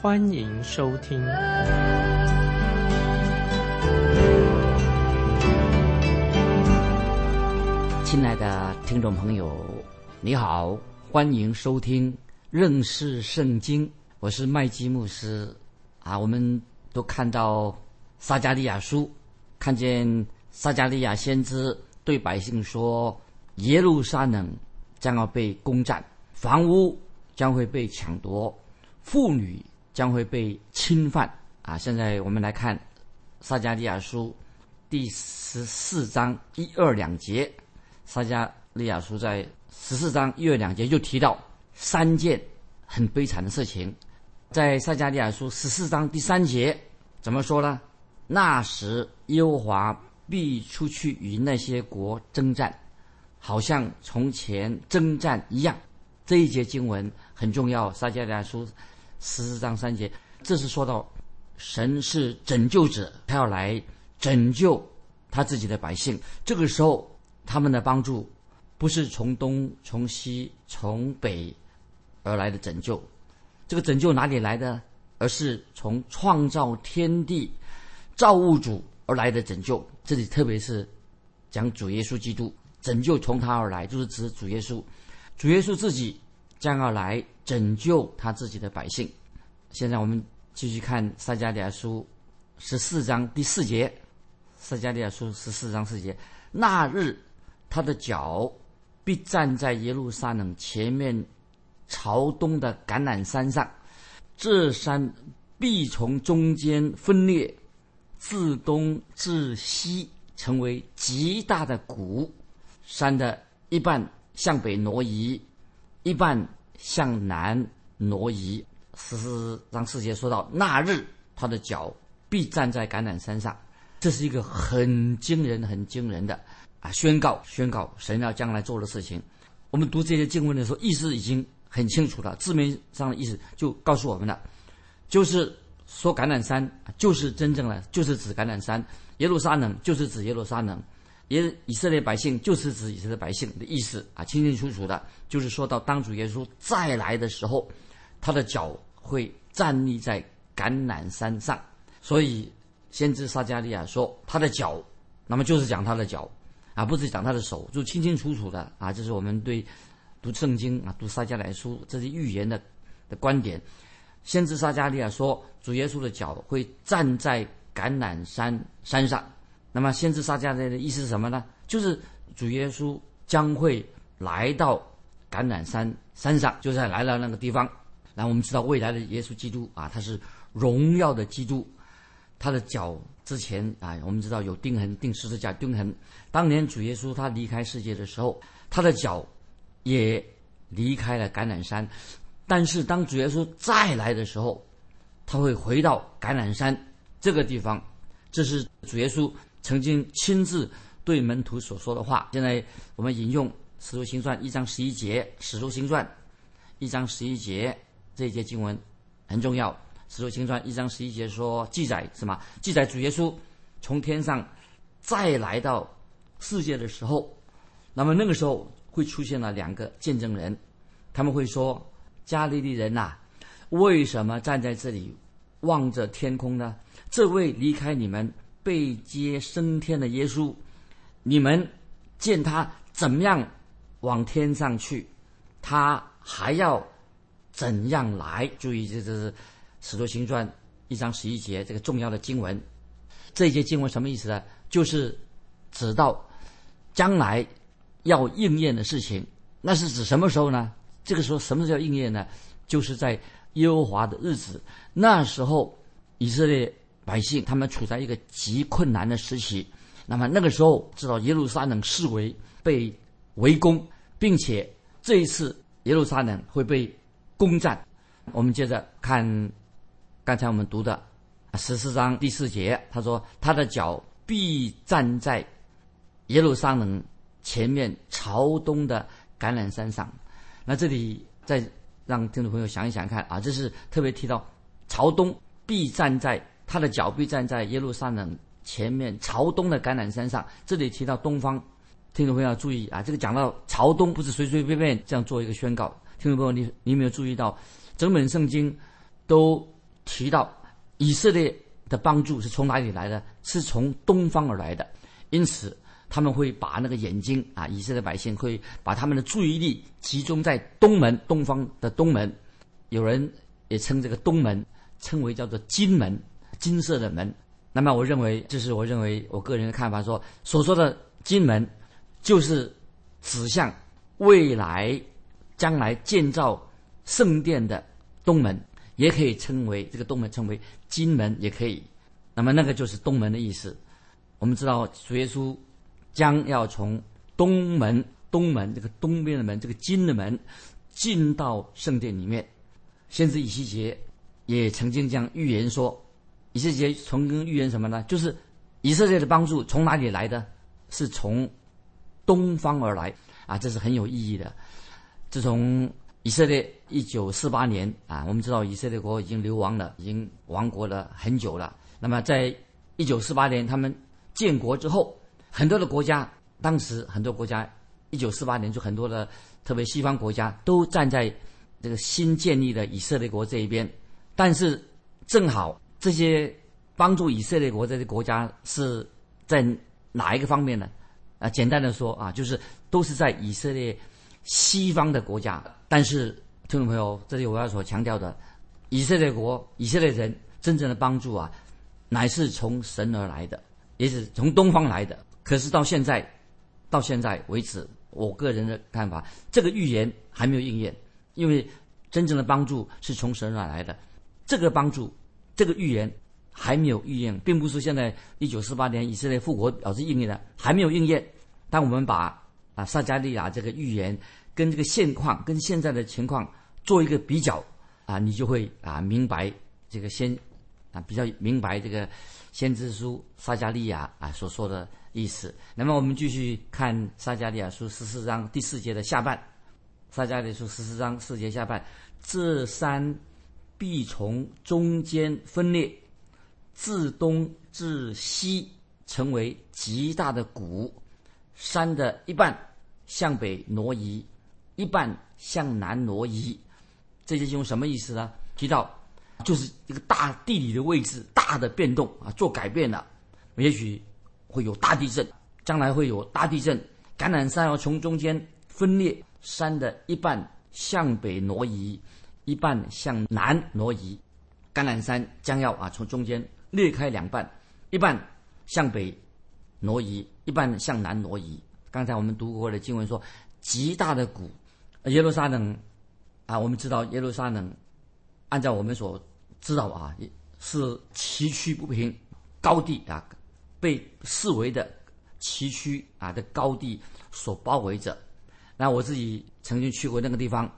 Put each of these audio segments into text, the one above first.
欢迎收听。亲爱的听众朋友，你好。欢迎收听认识圣经，我是麦基牧师啊。我们都看到撒加利亚书，看见撒加利亚先知对百姓说：耶路撒冷将要被攻占，房屋将会被抢夺，妇女将会被侵犯啊。现在我们来看撒加利亚书第十四章一二两节，撒加利亚书在。十四章一二两节就提到三件很悲惨的事情，在撒加利亚书十四章第三节怎么说呢？那时耶和华必出去与那些国征战，好像从前征战一样。这一节经文很重要。撒加利亚书十四章三节，这是说到神是拯救者，他要来拯救他自己的百姓。这个时候，他们的帮助。不是从东、从西、从北而来的拯救，这个拯救哪里来的？而是从创造天地、造物主而来的拯救。这里特别是讲主耶稣基督，拯救从他而来，就是指主耶稣。主耶稣自己将要来拯救他自己的百姓。现在我们继续看撒迦利亚书十四章第四节。撒迦利亚书十四章四节，那日他的脚。必站在耶路撒冷前面朝东的橄榄山上，这山必从中间分裂，自东至西成为极大的谷。山的一半向北挪移，一半向南挪移。十四章四节说到，那日他的脚必站在橄榄山上，这是一个很惊人、很惊人的。啊！宣告，宣告神要将来做的事情。我们读这些经文的时候，意思已经很清楚了。字面上的意思就告诉我们了，就是说橄榄山就是真正的，就是指橄榄山；耶路撒冷就是指耶路撒冷；耶以色列百姓就是指以色列百姓的意思啊，清清楚楚的。就是说到当主耶稣再来的时候，他的脚会站立在橄榄山上。所以先知撒加利亚说他的脚，那么就是讲他的脚。啊，不是讲他的手，就清清楚楚的啊！这是我们对读圣经啊、读撒迦来书这些预言的的观点。先知撒迦利亚说，主耶稣的脚会站在橄榄山山上。那么，先知撒迦的意思是什么呢？就是主耶稣将会来到橄榄山山上，就是来到那个地方。然后我们知道，未来的耶稣基督啊，他是荣耀的基督，他的脚。之前啊，我们知道有钉痕，钉十字架钉痕。当年主耶稣他离开世界的时候，他的脚也离开了橄榄山。但是当主耶稣再来的时候，他会回到橄榄山这个地方。这是主耶稣曾经亲自对门徒所说的话。现在我们引用《使徒行传》一章十一节，《使徒行传》一章十一节这一节经文很重要。使徒行传一章十一节说：“记载什么？记载主耶稣从天上再来到世界的时候，那么那个时候会出现了两个见证人，他们会说：加利利人呐，为什么站在这里望着天空呢？这位离开你们被接升天的耶稣，你们见他怎么样往天上去，他还要怎样来？注意，这这是。”使徒行传一章十一节，这个重要的经文，这一节经文什么意思呢？就是指到将来要应验的事情。那是指什么时候呢？这个时候什么叫应验呢？就是在耶和华的日子。那时候以色列百姓他们处在一个极困难的时期。那么那个时候知道耶路撒冷视为被围攻，并且这一次耶路撒冷会被攻占。我们接着看。刚才我们读的《十四章第四节，他说他的脚必站在耶路撒冷前面朝东的橄榄山上。那这里再让听众朋友想一想看啊，这是特别提到朝东必站在他的脚必站在耶路撒冷前面朝东的橄榄山上。这里提到东方，听众朋友要注意啊，这个讲到朝东不是随随便便这样做一个宣告。听众朋友，你你有没有注意到整本圣经都提到以色列的帮助是从哪里来的？是从东方而来的，因此。他们会把那个眼睛啊，以色列百姓会把他们的注意力集中在东门，东方的东门。有人也称这个东门称为叫做金门，金色的门。那么我认为，这是我认为我个人的看法，说所说的金门就是指向未来将来建造圣殿的东门，也可以称为这个东门称为金门，也可以。那么那个就是东门的意思。我们知道主耶稣。将要从东门，东门这个东边的门，这个金的门，进到圣殿里面。先知以西结也曾经这样预言说：以色列从跟预言什么呢？就是以色列的帮助从哪里来的？是从东方而来啊！这是很有意义的。自从以色列一九四八年啊，我们知道以色列国已经流亡了，已经亡国了很久了。那么在一九四八年他们建国之后。很多的国家，当时很多国家，一九四八年就很多的，特别西方国家都站在这个新建立的以色列国这一边。但是，正好这些帮助以色列国这些国家是在哪一个方面呢？啊，简单的说啊，就是都是在以色列西方的国家。但是，听众朋友，这里我要所强调的，以色列国、以色列人真正的帮助啊，乃是从神而来的，也是从东方来的。可是到现在，到现在为止，我个人的看法，这个预言还没有应验，因为真正的帮助是从神而来的。这个帮助，这个预言还没有预验，并不是现在一九四八年以色列复国表示应验的，还没有应验。当我们把啊撒加利亚这个预言跟这个现况、跟现在的情况做一个比较啊，你就会啊明白这个先啊比较明白这个先知书撒加利亚啊所说的。意思。那么我们继续看撒加利亚书十四章第四节的下半。撒加利亚书十四章四节下半，这三必从中间分裂，自东至西成为极大的谷。山的一半向北挪移，一半向南挪移。这些用什么意思呢？提到就是一个大地理的位置大的变动啊，做改变了。也许。会有大地震，将来会有大地震。橄榄山要从中间分裂，山的一半向北挪移，一半向南挪移。橄榄山将要啊从中间裂开两半，一半向北挪移，一半向南挪移。刚才我们读过的经文说，极大的谷，耶路撒冷啊，我们知道耶路撒冷，按照我们所知道啊，是崎岖不平，高地啊。被视为的崎岖啊的高地所包围着，那我自己曾经去过那个地方，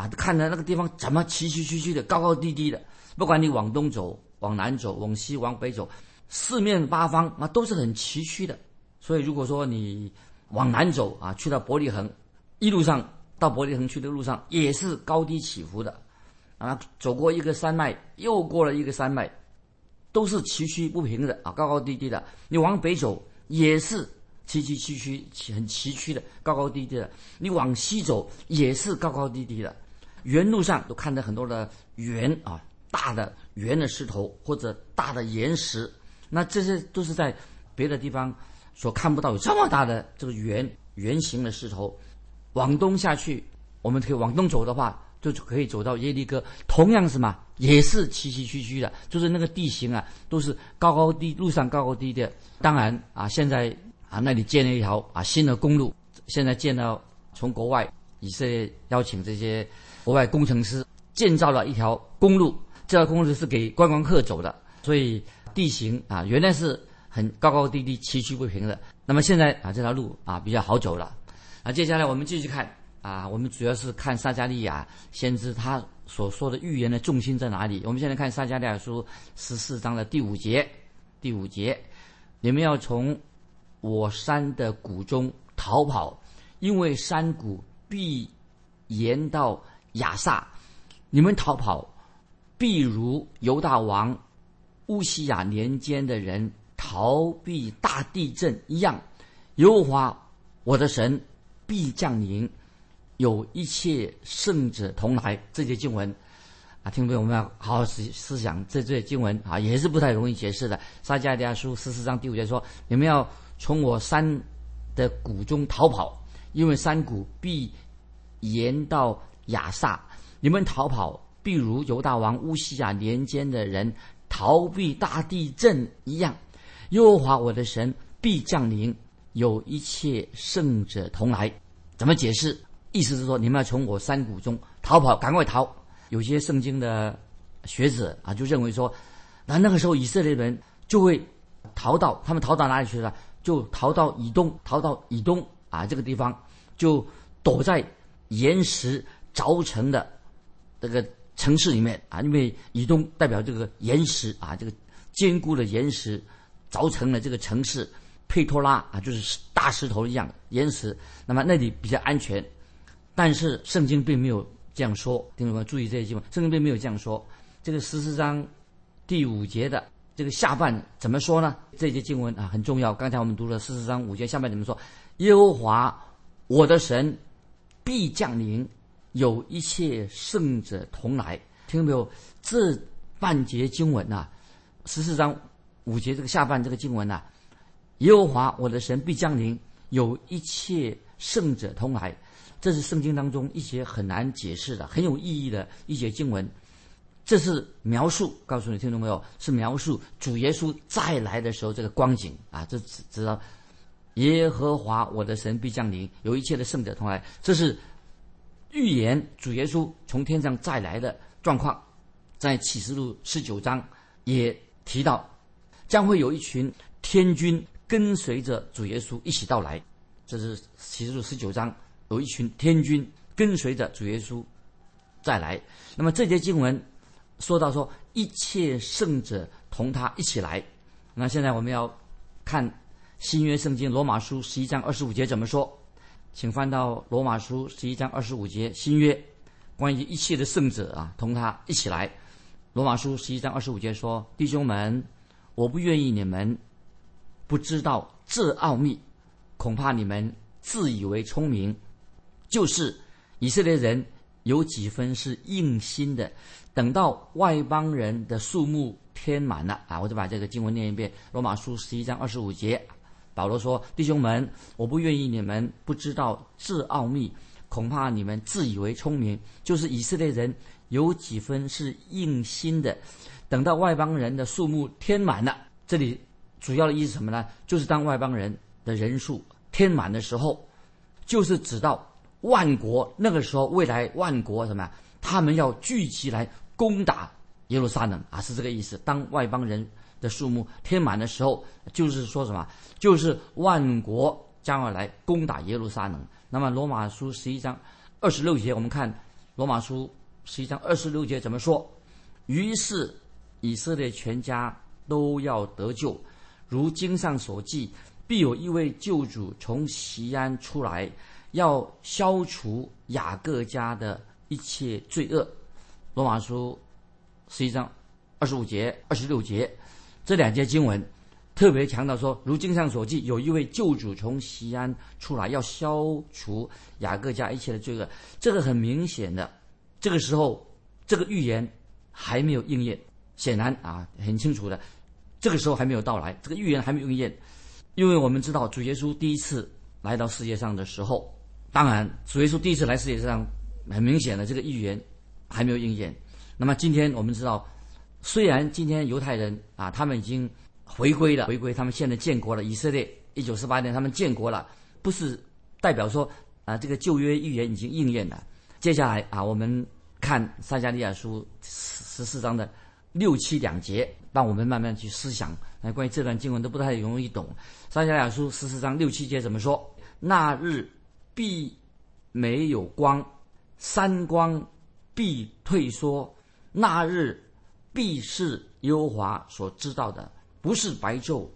啊，看着那个地方怎么崎岖崎岖岖的，高高低低的，不管你往东走、往南走、往西、往北走，四面八方啊都是很崎岖的。所以如果说你往南走啊，去到伯利恒，一路上到伯利恒去的路上也是高低起伏的，啊，走过一个山脉，又过了一个山脉。都是崎岖不平的啊，高高低低的。你往北走也是崎崎岖岖、很崎岖的，高高低低的。你往西走也是高高低低的。原路上都看到很多的圆啊，大的圆的石头或者大的岩石。那这些都是在别的地方所看不到有这么大的这个圆圆形的石头。往东下去，我们可以往东走的话。就可以走到耶利哥，同样是嘛，也是崎崎岖岖的，就是那个地形啊，都是高高低，路上高高低低。当然啊，现在啊那里建了一条啊新的公路，现在建了从国外以色列邀请这些国外工程师建造了一条公路，这条公路是给观光客走的，所以地形啊原来是很高高低低、崎岖不平的，那么现在啊这条路啊比较好走了。啊，接下来我们继续看啊，我们主要是看撒加利亚先知他所说的预言的重心在哪里。我们现在看撒加利亚书十四章的第五节，第五节，你们要从我山的谷中逃跑，因为山谷必延到亚萨，你们逃跑，必如犹大王乌西亚年间的人逃避大地震一样。耶和华我的神必降临。有一切圣者同来，这些经文啊，听众朋友，们要好好思思想这这些经文啊，也是不太容易解释的。撒迦利亚书十四章第五节说：“你们要从我山的谷中逃跑，因为山谷必延到亚萨。你们逃跑，必如犹大王乌西亚年间的人逃避大地震一样。耶和华我的神必降临，有一切圣者同来。”怎么解释？意思是说，你们要从我山谷中逃跑，赶快逃。有些圣经的学者啊，就认为说，那那个时候以色列人就会逃到，他们逃到哪里去了？就逃到以东，逃到以东啊这个地方，就躲在岩石凿成的这个城市里面啊，因为以东代表这个岩石啊，这个坚固的岩石凿成了这个城市佩托拉啊，就是大石头一样岩石，那么那里比较安全。但是圣经并没有这样说，听众们注意这些经文，圣经并没有这样说。这个十四章第五节的这个下半怎么说呢？这些经文啊很重要。刚才我们读了十四章五节下半怎么说？耶和华我的神必降临，有一切圣者同来。听到没有？这半节经文呐，十四章五节这个下半这个经文呐，耶和华我的神必降临，有一切圣者同来。这是圣经当中一些很难解释的、很有意义的一些经文。这是描述，告诉你听懂没有，是描述主耶稣再来的时候这个光景啊。这知道耶和华我的神必降临，有一切的圣者同来。这是预言主耶稣从天上再来的状况。在启示录十九章也提到，将会有一群天军跟随着主耶稣一起到来。这是启示录十九章。有一群天军跟随着主耶稣再来，那么这节经文说到说一切圣者同他一起来。那现在我们要看新约圣经罗马书十一章二十五节怎么说？请翻到罗马书十一章二十五节，新约关于一切的圣者啊，同他一起来。罗马书十一章二十五节说：“弟兄们，我不愿意你们不知道这奥秘，恐怕你们自以为聪明。”就是以色列人有几分是硬心的，等到外邦人的数目填满了啊，我就把这个经文念一遍：罗马书十一章二十五节，保罗说：“弟兄们，我不愿意你们不知道这奥秘，恐怕你们自以为聪明。就是以色列人有几分是硬心的，等到外邦人的数目填满了。这里主要的意思什么呢？就是当外邦人的人数填满的时候，就是指到。”万国那个时候，未来万国什么？他们要聚集来攻打耶路撒冷啊，是这个意思。当外邦人的数目填满的时候，就是说什么？就是万国将要来攻打耶路撒冷。那么罗马书十一章二十六节，我们看罗马书十一章二十六节怎么说？于是以色列全家都要得救，如经上所记，必有一位救主从西安出来。要消除雅各家的一切罪恶，罗马书十一章二十五节、二十六节这两节经文特别强调说，如经上所记，有一位救主从西安出来，要消除雅各家一切的罪恶。这个很明显的，这个时候这个预言还没有应验，显然啊，很清楚的，这个时候还没有到来，这个预言还没有应验，因为我们知道主耶稣第一次来到世界上的时候。当然，主耶稣第一次来世界上，很明显的这个预言还没有应验。那么今天我们知道，虽然今天犹太人啊，他们已经回归了，回归他们现在建国了，以色列一九四八年他们建国了，不是代表说啊这个旧约预言已经应验了。接下来啊，我们看撒加利亚书十四章的六七两节，让我们慢慢去思想。那关于这段经文都不太容易懂。撒加利亚书十四章六七节怎么说？那日。必没有光，三光必退缩。那日必是耶和华所知道的，不是白昼，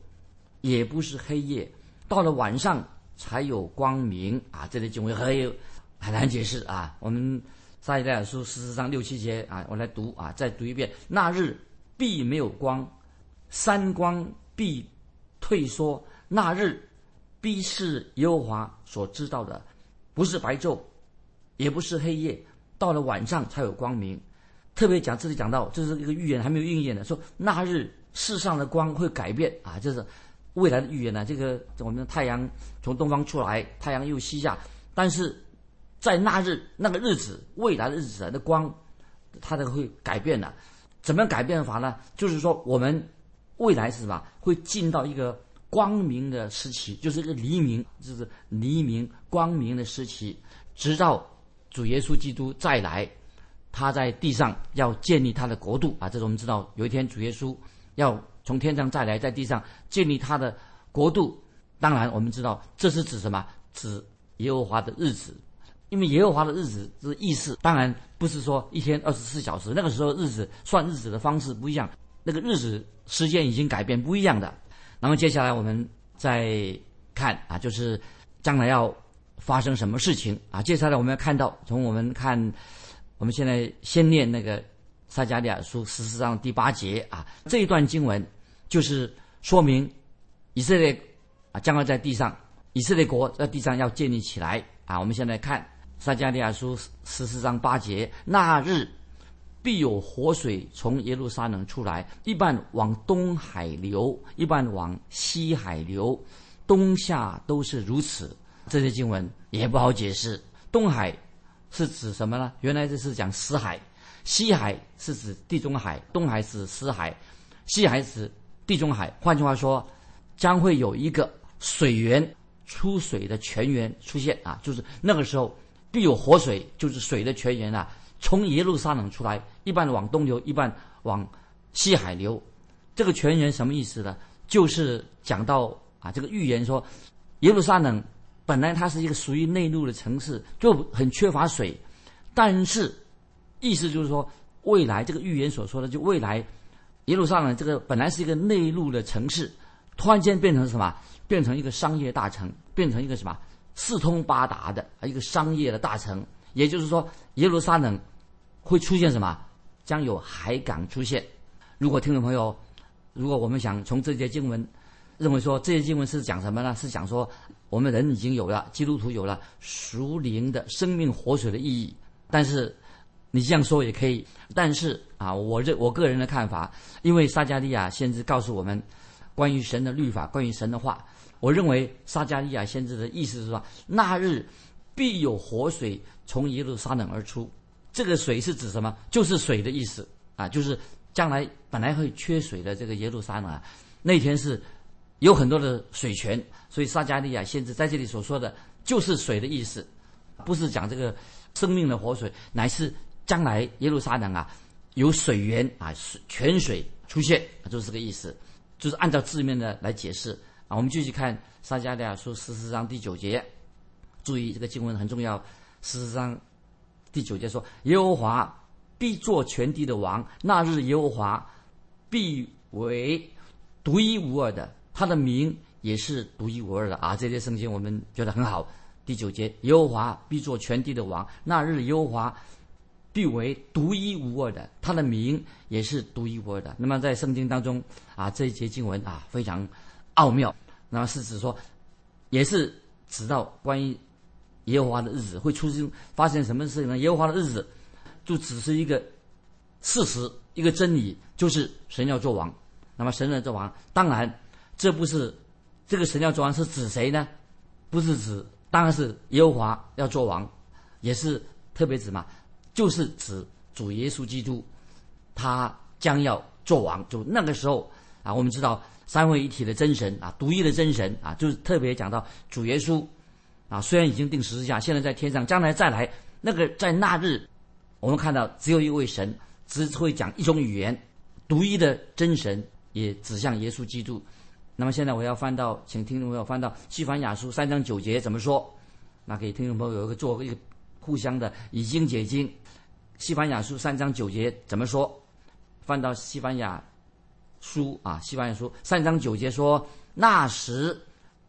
也不是黑夜，到了晚上才有光明啊！这里经文很很难解释啊。我们撒迦利亚书十四章六七节啊，我来读啊，再读一遍：那日必没有光，三光必退缩。那日必是耶和华所知道的，不是白昼，也不是黑夜，到了晚上才有光明。特别讲这里讲到，这是一个预言还没有应验的，说那日世上的光会改变啊，就是未来的预言呢。这个我们的太阳从东方出来，太阳又西下，但是在那日那个日子，未来的日子的光，它都会改变的。怎么样改变法呢？就是说我们未来是什么？会进到一个光明的时期，就是一个黎明，就是黎明光明的时期，直到主耶稣基督再来。他在地上要建立他的国度啊！这是我们知道，有一天主耶稣要从天上再来，在地上建立他的国度。当然，我们知道这是指什么？指耶和华的日子，因为耶和华的日子是意思，当然不是说一天二十四小时。那个时候日子算日子的方式不一样，那个日子时间已经改变，不一样的。然后接下来我们再看啊，就是将来要发生什么事情啊？接下来我们要看到，从我们看。我们现在先念那个撒迦利亚书十四章第八节啊，这一段经文就是说明以色列啊将要在地上，以色列国在地上要建立起来啊。我们现在看撒迦利亚书十四章八节，那日必有活水从耶路撒冷出来，一半往东海流，一半往西海流，冬夏都是如此。这些经文也不好解释，东海。是指什么呢？原来这是讲死海，西海是指地中海，东海是死海，西海指地中海。换句话说，将会有一个水源出水的泉源出现啊，就是那个时候必有活水，就是水的泉源啊，从耶路撒冷出来，一半往东流，一半往西海流。这个泉源什么意思呢？就是讲到啊，这个预言说耶路撒冷。本来它是一个属于内陆的城市，就很缺乏水，但是意思就是说，未来这个预言所说的，就未来耶路撒冷这个本来是一个内陆的城市，突然间变成什么？变成一个商业大城，变成一个什么四通八达的一个商业的大城。也就是说，耶路撒冷会出现什么？将有海港出现。如果听众朋友，如果我们想从这些经文。认为说这些经文是讲什么呢？是讲说我们人已经有了基督徒有了属灵的生命活水的意义。但是你这样说也可以。但是啊，我认我个人的看法，因为撒加利亚先知告诉我们关于神的律法，关于神的话，我认为撒加利亚先知的意思是说，那日必有活水从耶路撒冷而出。这个水是指什么？就是水的意思啊，就是将来本来会缺水的这个耶路撒冷啊，那天是。有很多的水泉，所以撒加利亚先知在这里所说的就是水的意思，不是讲这个生命的活水，乃是将来耶路撒冷啊有水源啊水泉水出现，就是这个意思，就是按照字面的来解释啊。我们继续看撒加利亚书十四章第九节，注意这个经文很重要。十四章第九节说：“耶和华必作全地的王，那日耶和华必为独一无二的。”他的名也是独一无二的啊！这些圣经我们觉得很好。第九节，耶和华必做全地的王，那日耶和华必为独一无二的，他的名也是独一无二的。那么在圣经当中啊，这一节经文啊非常奥妙。那么是指说，也是指到关于耶和华的日子会出现发生什么事情呢？耶和华的日子就只是一个事实，一个真理，就是神要做王。那么神要做王，当然。这不是这个神要做王是指谁呢？不是指，当然是耶和华要做王，也是特别指嘛，就是指主耶稣基督，他将要做王。就那个时候啊，我们知道三位一体的真神啊，独一的真神啊，就是特别讲到主耶稣啊，虽然已经定十字架，现在在天上，将来再来那个在那日，我们看到只有一位神，只会讲一种语言，独一的真神也指向耶稣基督。那么现在我要翻到，请听众朋友翻到《西番雅书》三章九节怎么说？那给听众朋友有一个做一个互相的以经解经。西班牙书三章九节怎么说？翻到西班牙书啊，西班牙书三章九节说：“那时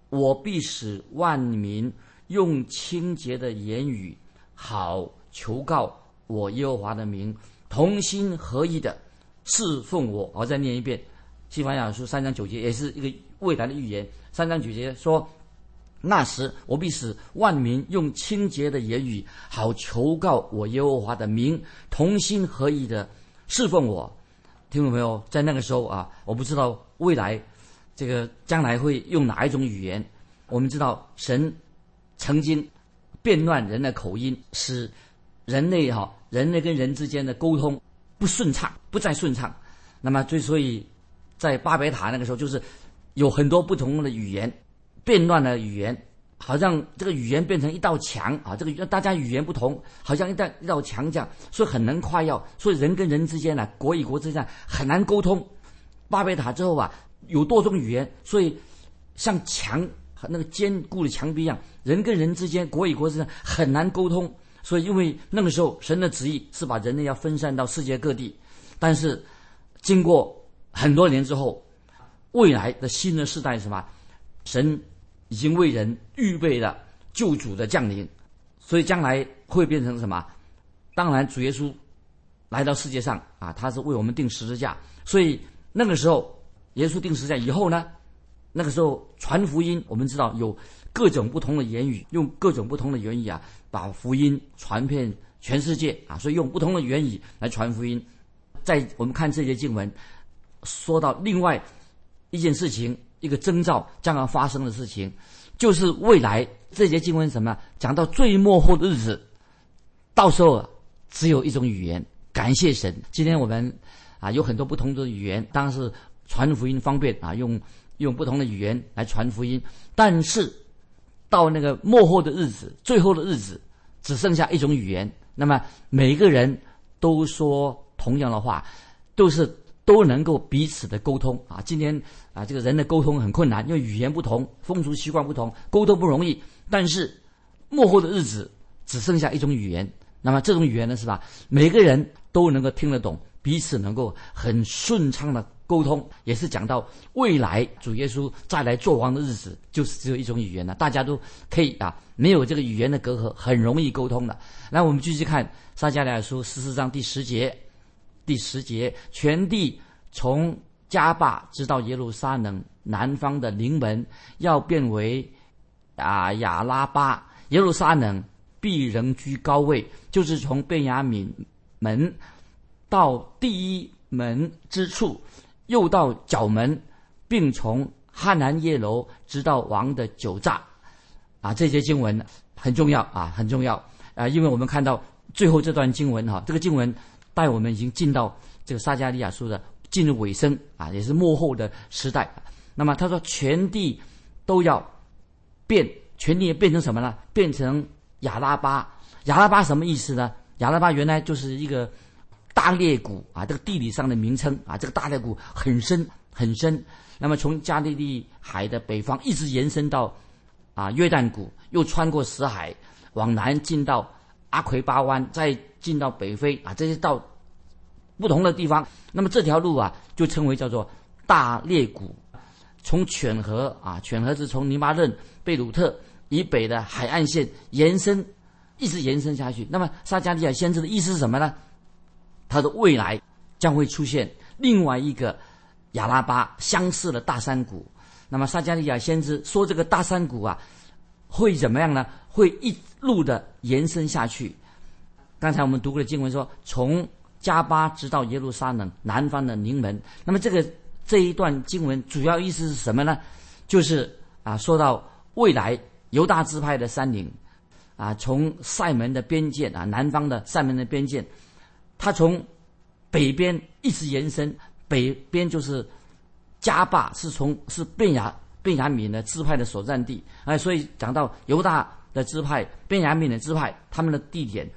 我必使万民用清洁的言语，好求告我耶和华的名，同心合意的侍奉我。”我再念一遍，西班牙书三章九节也是一个未来的预言。三章九节说。那时，我必使万民用清洁的言语，好求告我耶和华的名，同心合意的侍奉我。听懂没有？在那个时候啊，我不知道未来这个将来会用哪一种语言。我们知道神曾经变乱人的口音，使人类哈人类跟人之间的沟通不顺畅，不再顺畅。那么，之所以在巴别塔那个时候，就是有很多不同的语言。变乱的语言，好像这个语言变成一道墙啊！这个大家语言不同，好像一道一道墙这样，所以很难夸耀。所以人跟人之间呢，国与国之间很难沟通。巴别塔之后啊，有多种语言，所以像墙和那个坚固的墙壁一样，人跟人之间、国与国之间很难沟通。所以因为那个时候神的旨意是把人类要分散到世界各地，但是经过很多年之后，未来的新的时代是什么？神。已经为人预备了救主的降临，所以将来会变成什么？当然，主耶稣来到世界上啊，他是为我们定十字架。所以那个时候，耶稣定十字架以后呢，那个时候传福音，我们知道有各种不同的言语，用各种不同的言语啊，把福音传遍全世界啊。所以用不同的言语来传福音。在我们看这些经文，说到另外一件事情。一个征兆将要发生的事情，就是未来这节经文什么讲到最末后的日子，到时候只有一种语言，感谢神。今天我们啊有很多不同的语言，当然是传福音方便啊，用用不同的语言来传福音。但是到那个末后的日子，最后的日子，只剩下一种语言，那么每个人都说同样的话，都是。都能够彼此的沟通啊！今天啊，这个人的沟通很困难，因为语言不同，风俗习惯不同，沟通不容易。但是幕后的日子只剩下一种语言，那么这种语言呢，是吧？每个人都能够听得懂，彼此能够很顺畅的沟通，也是讲到未来主耶稣再来做王的日子，就是只有一种语言了，大家都可以啊，没有这个语言的隔阂，很容易沟通的。来我们继续看撒迦利亚书十四章第十节。第十节，全地从加坝直到耶路撒冷南方的临门，要变为啊亚拉巴。耶路撒冷必仍居高位，就是从贝雅敏门到第一门之处，又到角门，并从汉南耶楼直到王的酒榨。啊，这些经文很重要啊，很重要啊，因为我们看到最后这段经文哈，这个经文。带我们已经进到这个撒加利亚书的进入尾声啊，也是幕后的时代。那么他说，全地都要变，全地变成什么呢？变成亚拉巴。亚拉巴什么意思呢？亚拉巴原来就是一个大裂谷啊，这个地理上的名称啊，这个大裂谷很深很深。那么从加利利海的北方一直延伸到啊约旦谷，又穿过死海往南进到阿奎巴湾，再。进到北非啊，这些到不同的地方，那么这条路啊，就称为叫做大裂谷。从犬河啊，犬河是从尼巴嫩、贝鲁特以北的海岸线延伸，一直延伸下去。那么撒加利亚先知的意思是什么呢？他的未来将会出现另外一个亚拉巴相似的大山谷。那么撒加利亚先知说，这个大山谷啊，会怎么样呢？会一路的延伸下去。刚才我们读过的经文说，从加巴直到耶路撒冷南方的宁门。那么这个这一段经文主要意思是什么呢？就是啊，说到未来犹大支派的山岭，啊，从塞门的边界啊，南方的塞门的边界，它从北边一直延伸，北边就是加巴，是从是便雅便雅悯的支派的所在地。哎，所以讲到犹大的支派、便雅悯的支派，他们的地点。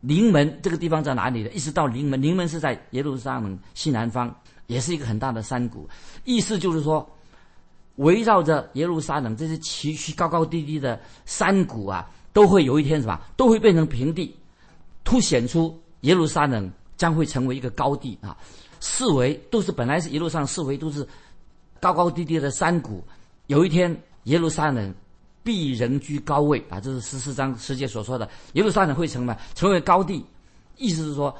临门这个地方在哪里呢？一直到临门，临门是在耶路撒冷西南方，也是一个很大的山谷。意思就是说，围绕着耶路撒冷这些崎岖高高低低的山谷啊，都会有一天什么，都会变成平地，凸显出耶路撒冷将会成为一个高地啊！四围都是本来是一路上四围都是高高低低的山谷，有一天耶路撒冷必人居高位啊！这是十四章十节所说的，耶路撒冷会成为成为高地，意思是说，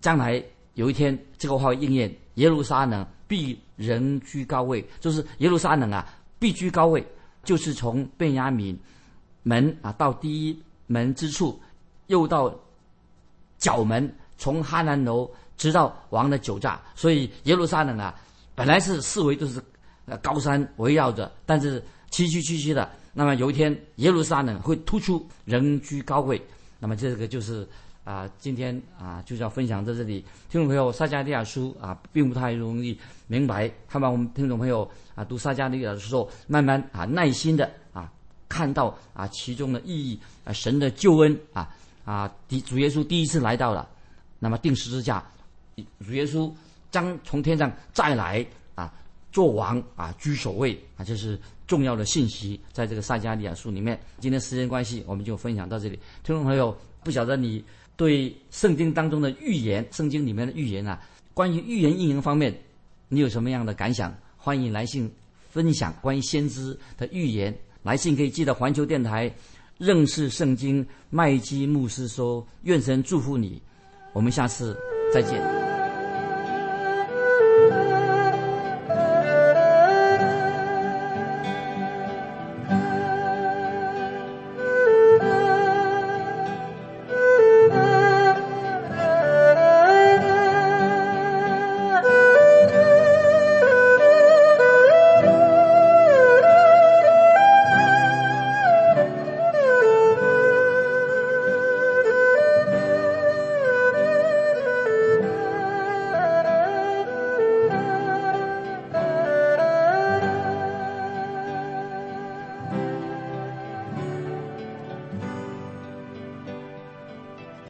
将来有一天这个话应验，耶路撒冷必人居高位，就是耶路撒冷啊必居高位，就是从贝亚敏门啊到第一门之处，又到角门，从哈南楼直到王的酒榨，所以耶路撒冷啊本来是四围都是呃高山围绕着，但是崎岖崎岖的。那么有一天耶路撒冷会突出人居高位。那么这个就是啊，今天啊就是要分享在这里。听众朋友，撒迦利亚书啊并不太容易明白，看把我们听众朋友啊读撒迦利亚的时候，慢慢啊耐心的啊看到啊其中的意义啊神的救恩啊啊第主耶稣第一次来到了，那么定十字架，主耶稣将从天上再来啊做王啊居首位啊这是重要的信息，在这个撒迦利亚书里面。今天时间关系，我们就分享到这里。听众朋友，不晓得你对圣经当中的预言，圣经里面的预言啊，关于预言运营方面，你有什么样的感想？欢迎来信分享关于先知的预言。来信可以寄到环球电台认识圣经麦基牧师说，愿神祝福你。我们下次再见。